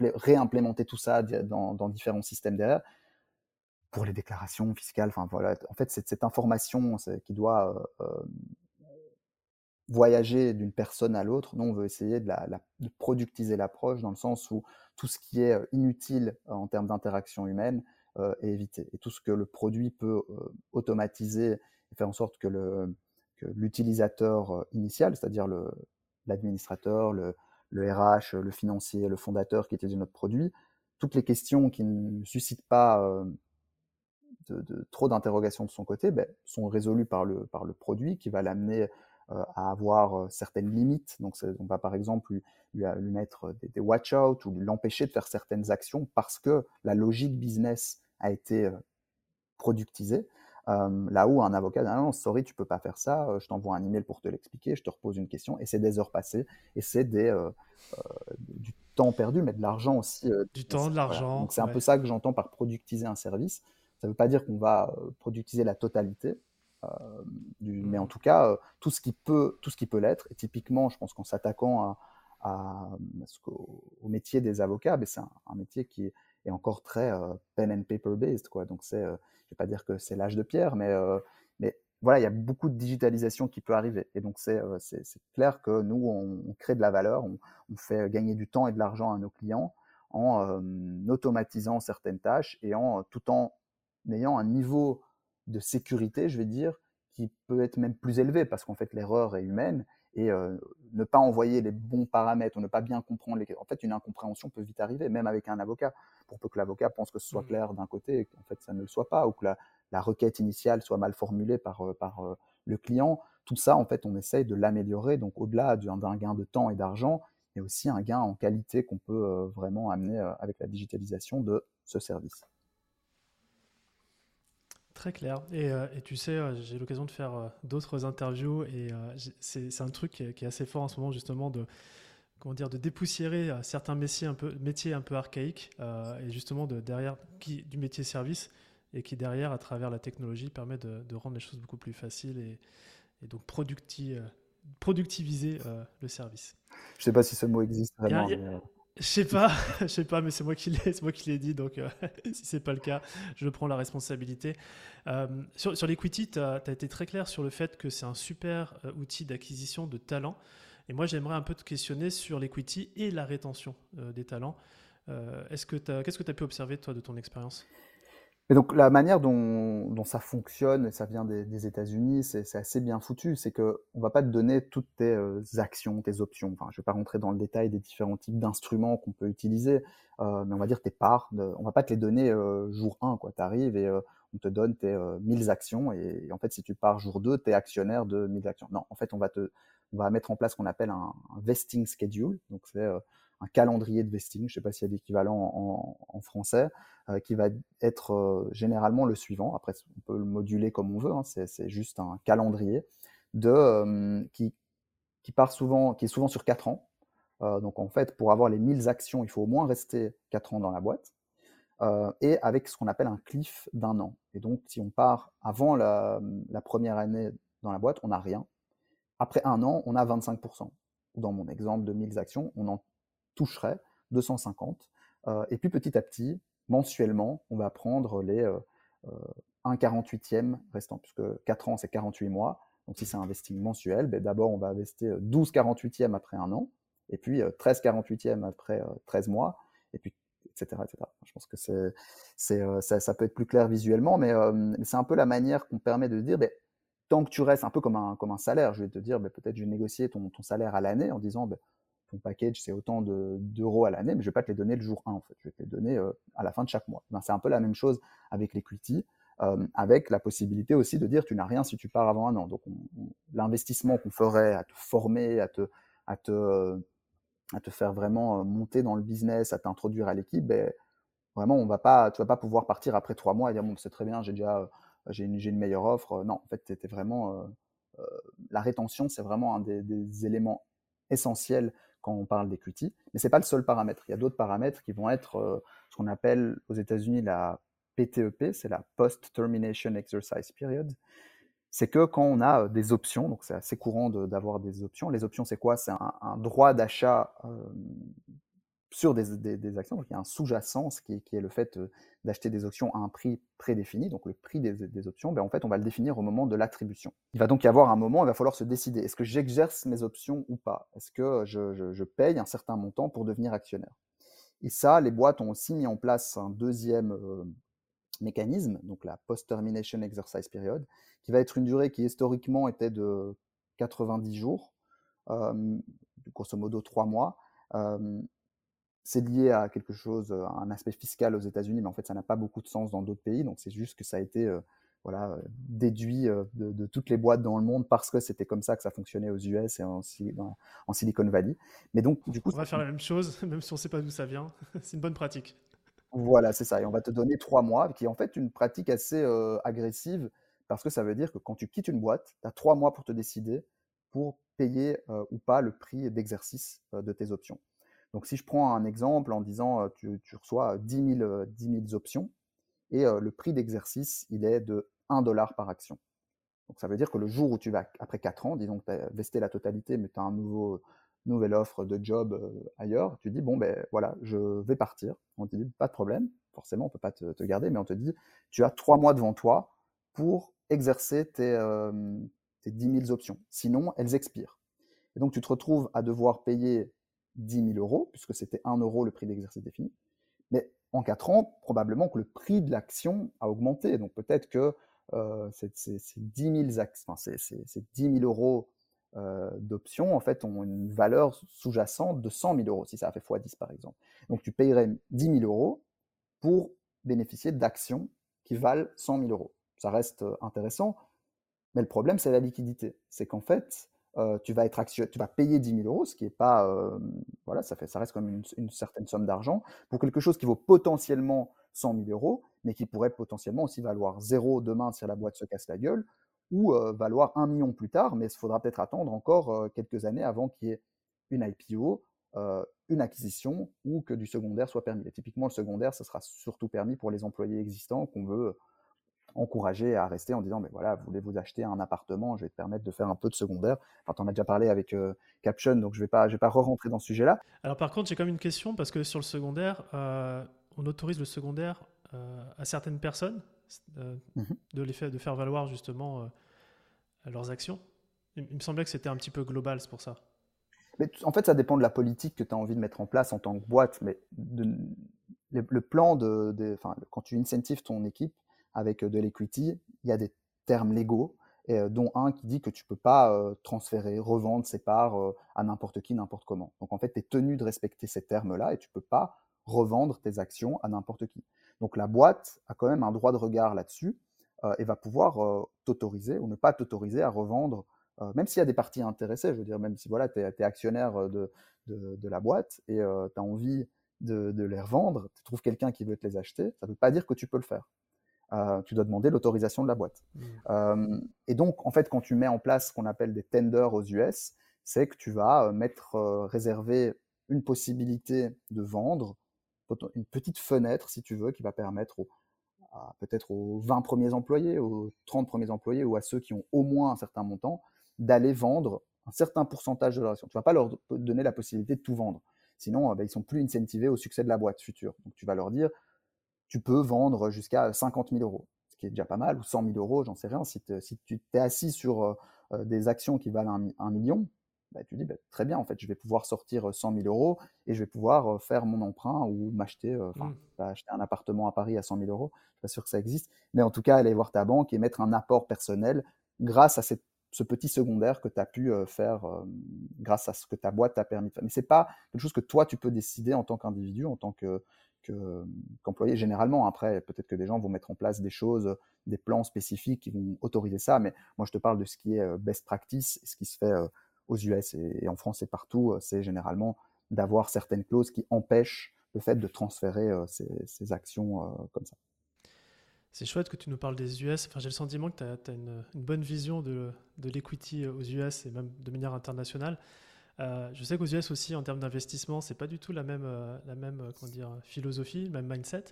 réimplémenter tout ça dans, différents systèmes derrière pour les déclarations fiscales. Enfin voilà, en fait, c'est cette information qui doit voyager d'une personne à l'autre. Nous, on veut essayer de, la, productiser l'approche dans le sens où tout ce qui est euh, inutile euh, en termes d'interaction humaine euh, est évité. Et tout ce que le produit peut automatiser et faire en sorte que, le, l'utilisateur initial, c'est-à-dire l'administrateur, le, RH, le financier, le fondateur qui utilise notre produit, toutes les questions qui ne suscitent pas de, trop d'interrogations de son côté ben, sont résolues par le, par le produit qui va l'amener euh, à avoir euh, certaines limites. Donc, on va par exemple lui, mettre des, watch-out ou l'empêcher de faire certaines actions parce que la logique business a été euh, là où un avocat dit non, sorry, tu peux pas faire ça, je t'envoie un email pour te l'expliquer, je te repose une question, et c'est des heures passées, et c'est des, du temps perdu, mais de l'argent aussi. du temps, de l'argent. Donc c'est un peu ça que j'entends par productiser un service. Ça ne veut pas dire qu'on va productiser la totalité, euh, mais en tout cas, euh, tout ce qui peut, tout ce qui peut l'être. Et typiquement, je pense qu'en s'attaquant à, au, métier des avocats, ben, c'est un, métier qui est encore très euh, pen and paper based, quoi. Donc c'est, je vais pas dire que c'est l'âge de pierre, mais mais voilà, il y a beaucoup de digitalisation qui peut arriver. Et donc, c'est clair que nous, on, crée de la valeur, on, on, fait gagner du temps et de l'argent à nos clients en automatisant certaines tâches et en tout en ayant un niveau de sécurité, je vais dire, qui peut être même plus élevé parce qu'en fait l'erreur est humaine et ne pas envoyer les bons paramètres ou ne pas bien comprendre les en fait une incompréhension peut vite arriver même avec un avocat pour peu que l'avocat pense que ce soit mmh. clair d'un côté et qu'en fait ça ne le soit pas ou que la, la requête initiale soit mal formulée par, par le client tout ça en fait on essaye de l'améliorer donc au-delà d'un gain de temps et d'argent il y a aussi un gain en qualité qu'on peut vraiment amener avec la digitalisation de ce service. Très clair. Et, euh, et tu sais, euh, j'ai l'occasion de faire euh, d'autres interviews et c'est un truc qui est, assez fort en ce moment justement de comment dire de dépoussiérer certains métiers un peu métiers un peu archaïques et justement de derrière qui du métier service et qui derrière à travers la technologie permet de, de rendre les choses beaucoup plus faciles et, et donc producti, productiviser le service. Je ne sais pas si ce mot existe vraiment. Je sais pas, sais pas, mais c'est moi qui l'ai, l'ai dit, donc euh, si c'est pas le cas, je prends la responsabilité. Euh, sur, sur l'equity, tu as, été très clair sur le fait que c'est un super euh, outil d'acquisition de talents. Et moi, j'aimerais un peu te questionner sur l'equity et la rétention des talents. est-ce que qu'est-ce que tu as pu observer toi de ton expérience? Mais donc la manière dont, ça fonctionne, et ça vient des, États-Unis, c'est assez bien foutu. C'est que on va pas te donner toutes tes euh, actions, tes options. Enfin, je vais pas rentrer dans le détail des différents types d'instruments qu'on peut utiliser, euh, mais on va dire tes parts. On va pas te les donner euh, jour 1. Tu arrives et on te donne tes 1000 actions. Et, en fait, si tu pars jour 2, tu es actionnaire de 1000 actions. Non, en fait, on va, te, on va mettre en place ce qu'on appelle un, un, vesting schedule. Donc, c'est un calendrier de vesting, je ne sais pas s'il y a d'équivalent en, français, euh, qui va être euh, généralement le suivant. Après, on peut le moduler comme on veut, hein, c'est juste un calendrier de, euh, qui, qui, part souvent, qui est souvent sur 4 ans. donc en fait, pour avoir les 1000 actions, il faut au moins rester 4 ans dans la boîte. et avec ce qu'on appelle un cliff d'un an. Et donc, si on part avant la, la première année dans la boîte, on n'a rien. Après un an, on a 25%. Dans mon exemple de 1000 actions, on en toucherait 250. Euh, et puis petit à petit, mensuellement, on va prendre les euh, 1 48e restant, puisque 4 ans, c'est 48 mois. Donc si c'est un investing mensuel, ben, d'abord on va investir 12 48e après un an, et puis 13 euh, 48e après 13 mois, et puis etc. etc. Je pense que c'est, c'est, euh, ça, ça, peut être plus clair visuellement, mais, c'est un peu la manière qu'on permet de dire, ben, tant que tu restes un peu comme un, comme un salaire, je vais te dire, ben, peut-être je vais négocier ton, ton salaire à l'année en disant, ben, package, c'est autant d'euros à l'année, mais je ne vais pas te les donner le jour 1, en fait. Je vais te les donner euh, à la fin de chaque mois. Ben, c'est un peu la même chose avec l'equity, euh, avec la possibilité aussi de dire tu n'as rien si tu pars avant un an. Donc, l'investissement qu'on ferait à te former, à te, à te, à te faire vraiment euh, monter dans le business, à t'introduire à l'équipe, ben, vraiment, on va pas, tu vas pas pouvoir partir après trois mois et dire bon, c'est très bien, j'ai déjà j'ai une, une, meilleure offre. Non, en fait, c'était vraiment la rétention, c'est vraiment un des éléments essentiels quand on parle d'equity, mais ce n'est pas le seul paramètre. Il y a d'autres paramètres qui vont être euh, ce qu'on appelle aux États-Unis la PTEP, e c'est la Post-Termination Exercise Period. C'est que quand on a euh, des options, donc c'est assez courant d'avoir des options. Les options, c'est quoi? C'est un, droit d'achat euh, sur des, actions. Il y a un sous-jacent qui, qui, est le fait euh, d'acheter des options à un prix prédéfini. Donc, le prix des, options, ben, en fait, on va le définir au moment de l'attribution. Il va donc y avoir un moment, il va falloir se décider. Est-ce que j'exerce mes options ou pas? Est-ce que je, paye un certain montant pour devenir actionnaire? Et ça, les boîtes ont aussi mis en place un deuxième euh, mécanisme, donc la Post-Termination Exercise Period, qui va être une durée qui historiquement était de 90 jours, euh, grosso modo 3 mois, c'est lié à quelque chose, à un aspect fiscal aux États-Unis, mais en fait, ça n'a pas beaucoup de sens dans d'autres pays. Donc, c'est juste que ça a été voilà, déduit de, toutes les boîtes dans le monde parce que c'était comme ça que ça fonctionnait aux US et en, en Silicon Valley. Mais donc, du coup, on va faire la même chose, même si on ne sait pas d'où ça vient. c'est une bonne pratique. Voilà, c'est ça. Et on va te donner trois mois, qui est en fait une pratique assez agressive parce que ça veut dire que quand tu quittes une boîte, tu as trois mois pour te décider pour payer ou pas le prix d'exercice de tes options. Donc, si je prends un exemple en disant tu, reçois 10 000, 10 options et le prix d'exercice, il est de 1 dollar par action. Donc, ça veut dire que le jour où tu vas, après 4 ans, disons que tu as vesté la totalité, mais tu as un nouveau, nouvelle offre de job ailleurs, tu dis bon, ben voilà, je vais partir. On te dit pas de problème, forcément, on peut pas te, garder, mais on te dit tu as 3 mois devant toi pour exercer tes, tes 10 000 options. Sinon, elles expirent. Et donc, tu te retrouves à devoir payer 10 000 euros, puisque c'était 1 euro le prix d'exercice défini. Mais en 4 ans, probablement que le prix de l'action a augmenté. Donc peut-être que euh, ces, 10 000 enfin, ces, 10 000 euros euh, d'options en fait ont une valeur sous-jacente de 100 000 euros si ça a fait x10 par exemple. Donc tu payerais 10 000 euros pour bénéficier d'actions qui valent 100 000 euros. Ça reste intéressant, mais le problème c'est la liquidité. C'est qu'en fait euh, tu vas être tu vas payer 10 000 euros, ce qui est pas, euh, voilà, ça fait, ça reste comme une, une, certaine somme d'argent pour quelque chose qui vaut potentiellement 100 000 euros, mais qui pourrait potentiellement aussi valoir zéro demain si la boîte se casse la gueule, ou euh, valoir un million plus tard, mais il faudra peut-être attendre encore quelques années avant qu'il y ait une IPO, une acquisition ou que du secondaire soit permis. Et typiquement, le secondaire, ce sera surtout permis pour les employés existants qu'on veut encourager à rester en disant, mais voilà, vous voulez vous acheter un appartement, je vais te permettre de faire un peu de secondaire. Enfin, tu en as déjà parlé avec euh, Caption, donc je ne vais pas, je vais pas re-rentrer dans ce sujet-là. Alors par contre, j'ai quand même une question, parce que sur le secondaire, euh, on autorise le secondaire euh, à certaines personnes mmh de, les faire, de faire valoir justement leurs actions. Il, me semblait que c'était un petit peu global, c'est pour ça. Mais, en fait, ça dépend de la politique que tu as envie de mettre en place en tant que boîte. Mais le, plan de, de quand tu incentives ton équipe, avec de l'equity, il y a des termes légaux, dont un qui dit que tu ne peux pas transférer, revendre ses parts à n'importe qui, n'importe comment. Donc en fait, tu es tenu de respecter ces termes-là et tu ne peux pas revendre tes actions à n'importe qui. Donc la boîte a quand même un droit de regard là-dessus et va pouvoir t'autoriser ou ne pas t'autoriser à revendre, même s'il y a des parties intéressées, je veux dire, même si voilà, tu es, actionnaire de, de, la boîte et tu as envie de, de, les revendre, tu trouves quelqu'un qui veut te les acheter, ça ne veut pas dire que tu peux le faire. Euh, tu dois demander l'autorisation de la boîte. Mmh. Euh, et donc, en fait, quand tu mets en place ce qu'on appelle des tenders aux US, c'est que tu vas euh, mettre réserver une possibilité de vendre, une petite fenêtre, si tu veux, qui va permettre peut-être aux 20 premiers employés, aux 30 premiers employés ou à ceux qui ont au moins un certain montant, d'aller vendre un certain pourcentage de leur action. Tu ne vas pas leur donner la possibilité de tout vendre. Sinon, ben, ils sont plus incentivés au succès de la boîte future. Donc, tu vas leur dire, tu peux vendre jusqu'à 50 000 euros, ce qui est déjà pas mal, ou 100 000 euros, j'en sais rien. Si, tu t'es assis sur euh, euh, des actions qui valent un, million, bah, tu dis bah, très bien, en fait, je vais pouvoir sortir 100 000 euros et je vais pouvoir euh, faire mon emprunt ou m'acheter, mmh. acheter un appartement à Paris à 100 000 euros. Je suis pas sûr que ça existe, mais en tout cas, aller voir ta banque et mettre un apport personnel grâce à ce petit secondaire que tu as pu faire grâce à ce que ta boîte t'a permis de faire. Mais c'est pas quelque chose que toi tu peux décider en tant qu'individu, en tant que, qu'employés généralement. Après, peut-être que des gens vont mettre en place des choses, des plans spécifiques qui vont autoriser ça, mais moi je te parle de ce qui est euh, best practice, ce qui se fait euh, aux US et, en France et partout, euh, c'est généralement d'avoir certaines clauses qui empêchent le fait de transférer ces, actions comme ça. C'est chouette que tu nous parles des US. Enfin, j'ai le sentiment que tu as, une, bonne vision de, de l'equity aux US et même de manière internationale. Euh, je sais qu'aux US aussi, en termes d'investissement, c'est pas du tout la même, euh, la même euh, comment dire, philosophie, le même mindset.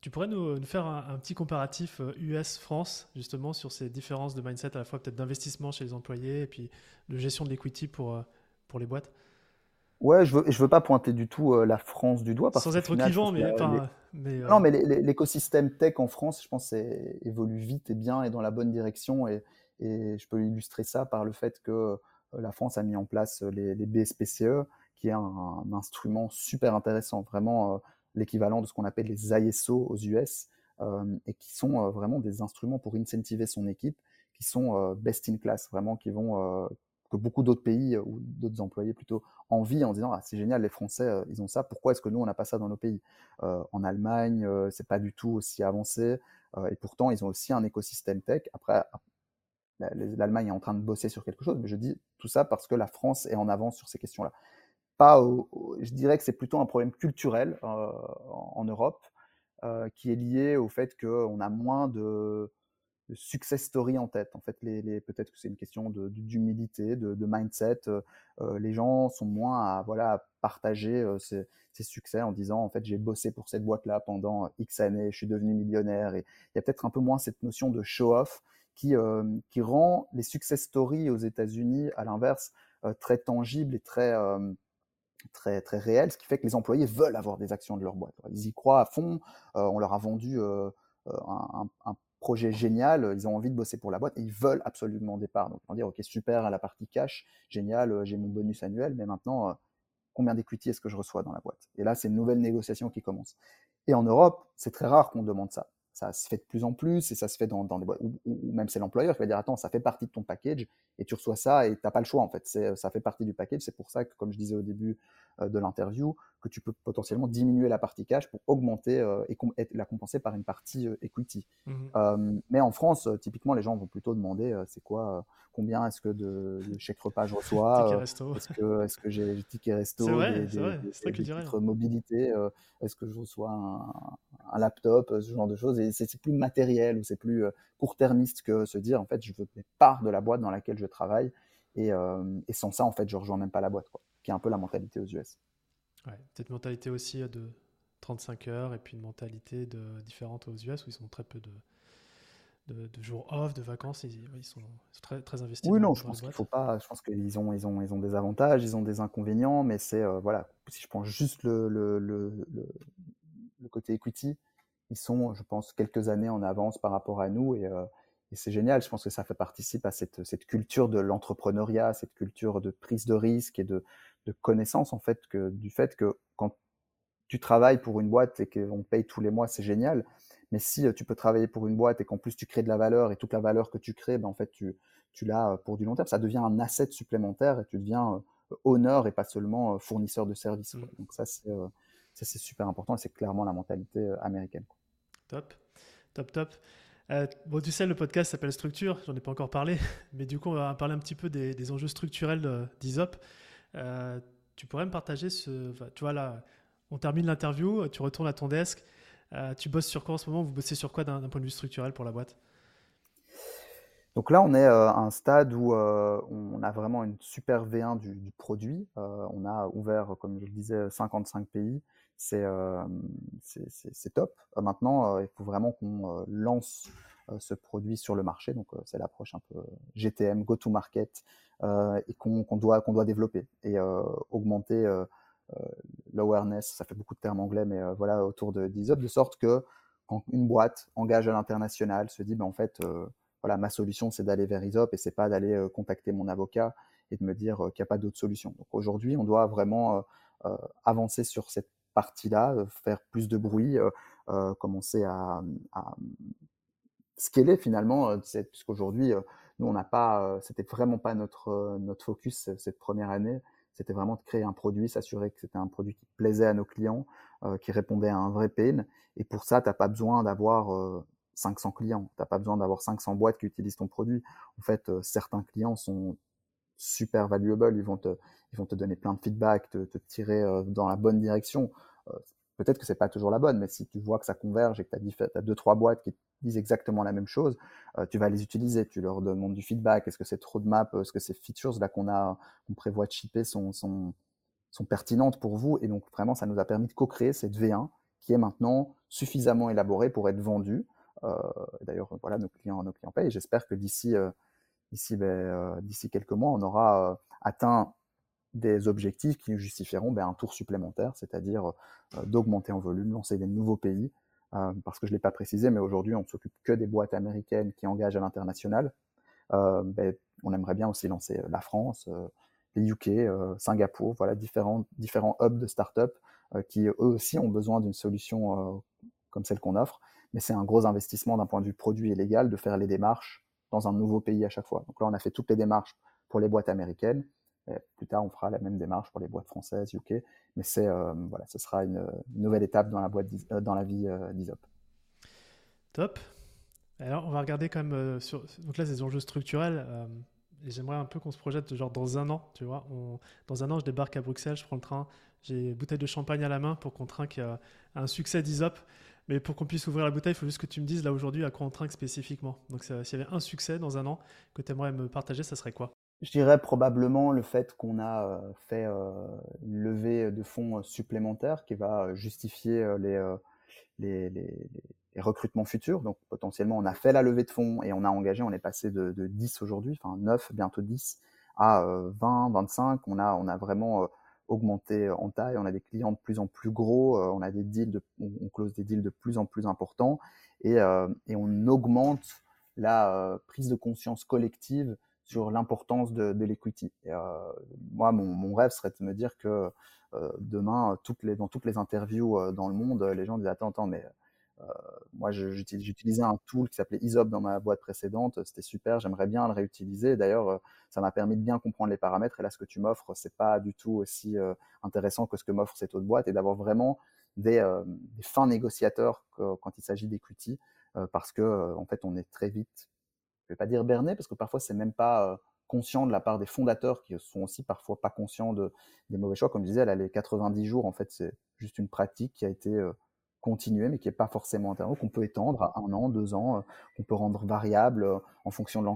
tu pourrais nous, faire un, petit comparatif US-France, justement, sur ces différences de mindset, à la fois peut-être d'investissement chez les employés et puis de gestion de l'equity pour, pour les boîtes? Ouais, je veux, je veux pas pointer du tout la France du doigt. Parce Sans être clivant, mais, mais Non, mais l'écosystème tech en France, je pense, évolue vite et bien et dans la bonne direction. Et, et je peux illustrer ça par le fait que la France a mis en place euh, les, BSPCE, qui est un, instrument super intéressant, vraiment euh, l'équivalent de ce qu'on appelle les ISO aux US, et qui sont vraiment des instruments pour incentiver son équipe, qui sont best in class, vraiment, qui vont que beaucoup d'autres pays ou d'autres employés plutôt envient en disant ah, c'est génial les Français ils ont ça pourquoi est-ce que nous on n'a pas ça dans nos pays? En Allemagne c'est pas du tout aussi avancé et pourtant ils ont aussi un écosystème tech. Après l'Allemagne est en train de bosser sur quelque chose, mais je dis tout ça parce que la France est en avance sur ces questions-là. Pas, je dirais que c'est plutôt un problème culturel euh, en, Europe euh, qui est lié au fait qu'on a moins de, success story en tête. En fait, peut-être que c'est une question d'humilité, de, mindset. Euh, les gens sont moins à voilà partager ces, succès en disant en fait j'ai bossé pour cette boîte-là pendant X années, je suis devenu millionnaire. Il y a peut-être un peu moins cette notion de show-off qui, euh, qui rend les success stories aux États-Unis, à l'inverse, euh, très tangibles et très, euh, très, très ce qui fait que les employés veulent avoir des actions de leur boîte. Ils y croient à fond, on leur a vendu un, projet génial, ils ont envie de bosser pour la boîte et ils veulent absolument des parts. Donc, on dire, ok, super, la partie cash, génial, j'ai mon bonus annuel, mais maintenant, combien d'equity est-ce que je reçois dans la boîte? Et là, c'est une nouvelle négociation qui commence. Et en Europe, c'est très rare qu'on demande ça ça se fait de plus en plus et ça se fait dans, des boîtes, ou, même c'est l'employeur qui va dire attends, ça fait partie de ton package et tu reçois ça et tu n'as pas le choix en fait. Ça fait partie du package. C'est pour ça que, comme je disais au début euh, de l'interview, que tu peux potentiellement diminuer la partie cash pour augmenter euh, et, la compenser par une partie euh, equity. Mmh mais en France, typiquement, les gens vont plutôt demander c'est quoi, combien est-ce que de, chèque repas je reçois Est-ce que, est que j'ai des tickets resto, des, des, titres mobilité Est-ce que je reçois un, un, laptop, ce genre de choses. Et c'est plus matériel ou c'est plus court-termiste que se dire en fait je veux des parts de la boîte dans laquelle je travaille. Et, et sans ça en fait je rejoins même pas la boîte quoi, qui est un peu la mentalité aux US. Ouais, peut-être mentalité aussi de 35 heures et puis une mentalité de, différente aux US où ils ont très peu de, de, jours off, de vacances. Ils, ils, sont, très, très, investis. Oui, non, je pense qu'il faut pas. Je pense qu'ils ont, ils ont, ils ont des avantages, ils ont des inconvénients, mais c'est voilà. Si je prends juste le, le, le, le, côté equity, ils sont, je pense, quelques années en avance par rapport à nous et, et c'est génial. Je pense que ça fait participe à cette, cette culture de l'entrepreneuriat, cette culture de prise de risque et de, de connaissance en fait que du fait que quand tu travailles pour une boîte et qu'on paye tous les mois, c'est génial. Mais si tu peux travailler pour une boîte et qu'en plus tu crées de la valeur et toute la valeur que tu crées, ben en fait tu, tu l'as pour du long terme, ça devient un asset supplémentaire et tu deviens honneur et pas seulement fournisseur de services. Mmh. Donc ça c'est c'est super important et c'est clairement la mentalité américaine. Top, top, top. Euh, bon, tu sais, le podcast s'appelle Structure, j'en ai pas encore parlé, mais du coup, on va parler un petit peu des, des enjeux structurels d'ISOP. Euh, tu pourrais me partager ce. tu vois, là, on termine l'interview, tu retournes à ton desk. Euh, tu bosses sur quoi en ce moment? Vous bossez sur quoi d'un point de vue structurel pour la boîte? Donc là, on est à un stade où on a vraiment une super V1 du, du produit. on a ouvert, comme je le disais, 55 pays. C'est top. maintenant, il faut vraiment qu'on lance ce produit sur le marché. Donc, c'est l'approche un peu GTM, go-to-market, et qu'on doit, doit développer et augmenter l'awareness. Ça fait beaucoup de termes anglais, mais voilà, autour de d'ISOP, de sorte que quand une boîte engage à l'international, se dit, ben, en fait, voilà, ma solution, c'est d'aller vers ISOP et c'est pas d'aller contacter mon avocat et de me dire qu'il n'y a pas d'autre solution. Donc aujourd'hui, on doit vraiment avancer sur cette partie-là, faire plus de bruit, commencer à scaler finalement, puisqu'aujourd'hui, nous, on n'a pas, c'était vraiment pas notre, notre focus cette première année. C'était vraiment de créer un produit, s'assurer que c'était un produit qui plaisait à nos clients, qui répondait à un vrai pain. Et pour ça, tu n'as pas besoin d'avoir 500 clients. Tu n'as pas besoin d'avoir 500 boîtes qui utilisent ton produit. En fait, certains clients sont super valuable. Ils vont te, ils vont te donner plein de feedback, te, te tirer dans la bonne direction. Peut-être que c'est pas toujours la bonne, mais si tu vois que ça converge et que tu as, deux, trois boîtes qui disent exactement la même chose, tu vas les utiliser. Tu leur demandes du feedback. Est-ce que c'est trop de maps? Est-ce que ces features là qu'on a, qu'on prévoit de shipper sont, pertinentes pour vous? Et donc, vraiment, ça nous a permis de co-créer cette V1 qui est maintenant suffisamment élaborée pour être vendue. D'ailleurs, voilà, nos clients, nos clients payent. J'espère que d'ici d'ici ben, euh, d'ici quelques mois, on aura euh, atteint des objectifs qui justifieront ben, un tour supplémentaire, c'est-à-dire euh, d'augmenter en volume, lancer des nouveaux pays. parce que je ne l'ai pas précisé, mais aujourd'hui, on ne s'occupe que des boîtes américaines qui engagent à l'international. Ben, on aimerait bien aussi lancer la France, les UK, Singapour, voilà, différents, différents hubs de start-up qui, eux aussi, ont besoin d'une solution comme celle qu'on offre. Mais c'est un gros investissement d'un point de vue produit et légal de faire les démarches dans un nouveau pays à chaque fois. Donc là, on a fait toutes les démarches pour les boîtes américaines. Et plus tard, on fera la même démarche pour les boîtes françaises, UK. Mais c'est euh, voilà, ce sera une, nouvelle étape dans la euh, vie euh, d'Isop. Top. Alors, on va regarder quand même sur. Donc là, des enjeux structurels. j'aimerais un peu qu'on se projette genre dans un an, tu vois. dans un an, je débarque à Bruxelles, je prends le train, j'ai une bouteille de champagne à la main pour qu'on trinque un succès d'Isop. Mais pour qu'on puisse ouvrir la bouteille, il faut juste que tu me dises là aujourd'hui à quoi on trinque spécifiquement. Donc s'il y avait un succès dans un an que tu aimerais me partager, ça serait quoi? Je dirais probablement le fait qu'on a euh, fait euh, une levée de fonds euh, supplémentaires qui va justifier les, recrutements futurs. Donc potentiellement, on a fait la levée de fonds et on a engagé, on est passé de, de 10 aujourd'hui, enfin 9, bientôt 10, à 20, 25. On a, on a vraiment augmenter en taille, on a des clients de plus en plus gros, euh, on a des deals, de, on close des deals de plus en plus importants et, euh, on augmente la euh, prise de conscience collective sur l'importance de, de l'equity. moi, mon, rêve serait de me dire que demain, toutes les, dans toutes les interviews dans le monde, les gens disent attends, mais euh, moi, j'utilisais un tool qui s'appelait Isop dans ma boîte précédente. C'était super. J'aimerais bien le réutiliser. D'ailleurs, euh, ça m'a permis de bien comprendre les paramètres. Et là, ce que tu m'offres, c'est pas du tout aussi euh, intéressant que ce que m'offre cette autre boîte et d'avoir vraiment des, fins négociateurs quand il s'agit d'equity parce que en fait, on est très vite, je vais pas dire berné parce que parfois c'est même pas conscient de la part des fondateurs qui sont aussi parfois pas conscients de, des mauvais choix. Comme je disais, là, les 90 jours, en fait, c'est juste une pratique qui a été continuer, mais qui n'est pas forcément interne, qu'on peut étendre à un an, deux ans, qu'on peut rendre variable en fonction de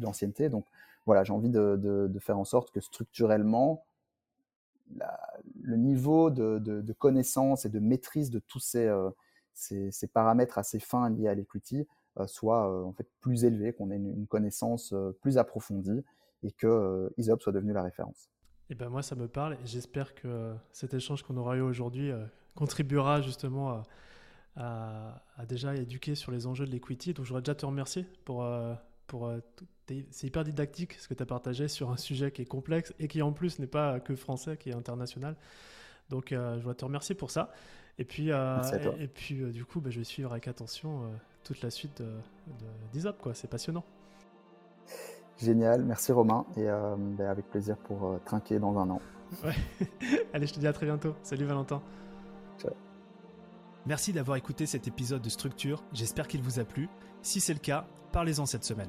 l'ancienneté. Donc voilà, j'ai envie de, faire en sorte que structurellement, le niveau de, connaissance et de maîtrise de tous ces, ces, paramètres assez fins liés à l'equity soit en fait plus élevé, qu'on ait une, connaissance plus approfondie et que ISOP soit devenu la référence. Et eh ben moi ça me parle et j'espère que cet échange qu'on aura eu aujourd'hui contribuera justement à, déjà éduquer sur les enjeux de l'equity. Donc, je voudrais déjà te remercier pour. Euh, pour euh, c'est hyper didactique ce que tu as partagé sur un sujet qui est complexe et qui en plus n'est pas que français, qui est international. Donc, euh, je voudrais te remercier pour ça. Et puis, et, puis du coup, bah, je vais suivre avec attention toute la suite de, d'ISOP. Quoi. C'est passionnant. Génial, merci Romain. Et bah, avec plaisir pour trinquer dans un an. Ouais. Allez, je te dis à très bientôt. Salut Valentin. Merci d'avoir écouté cet épisode de Structure, j'espère qu'il vous a plu. Si c'est le cas, parlez-en cette semaine,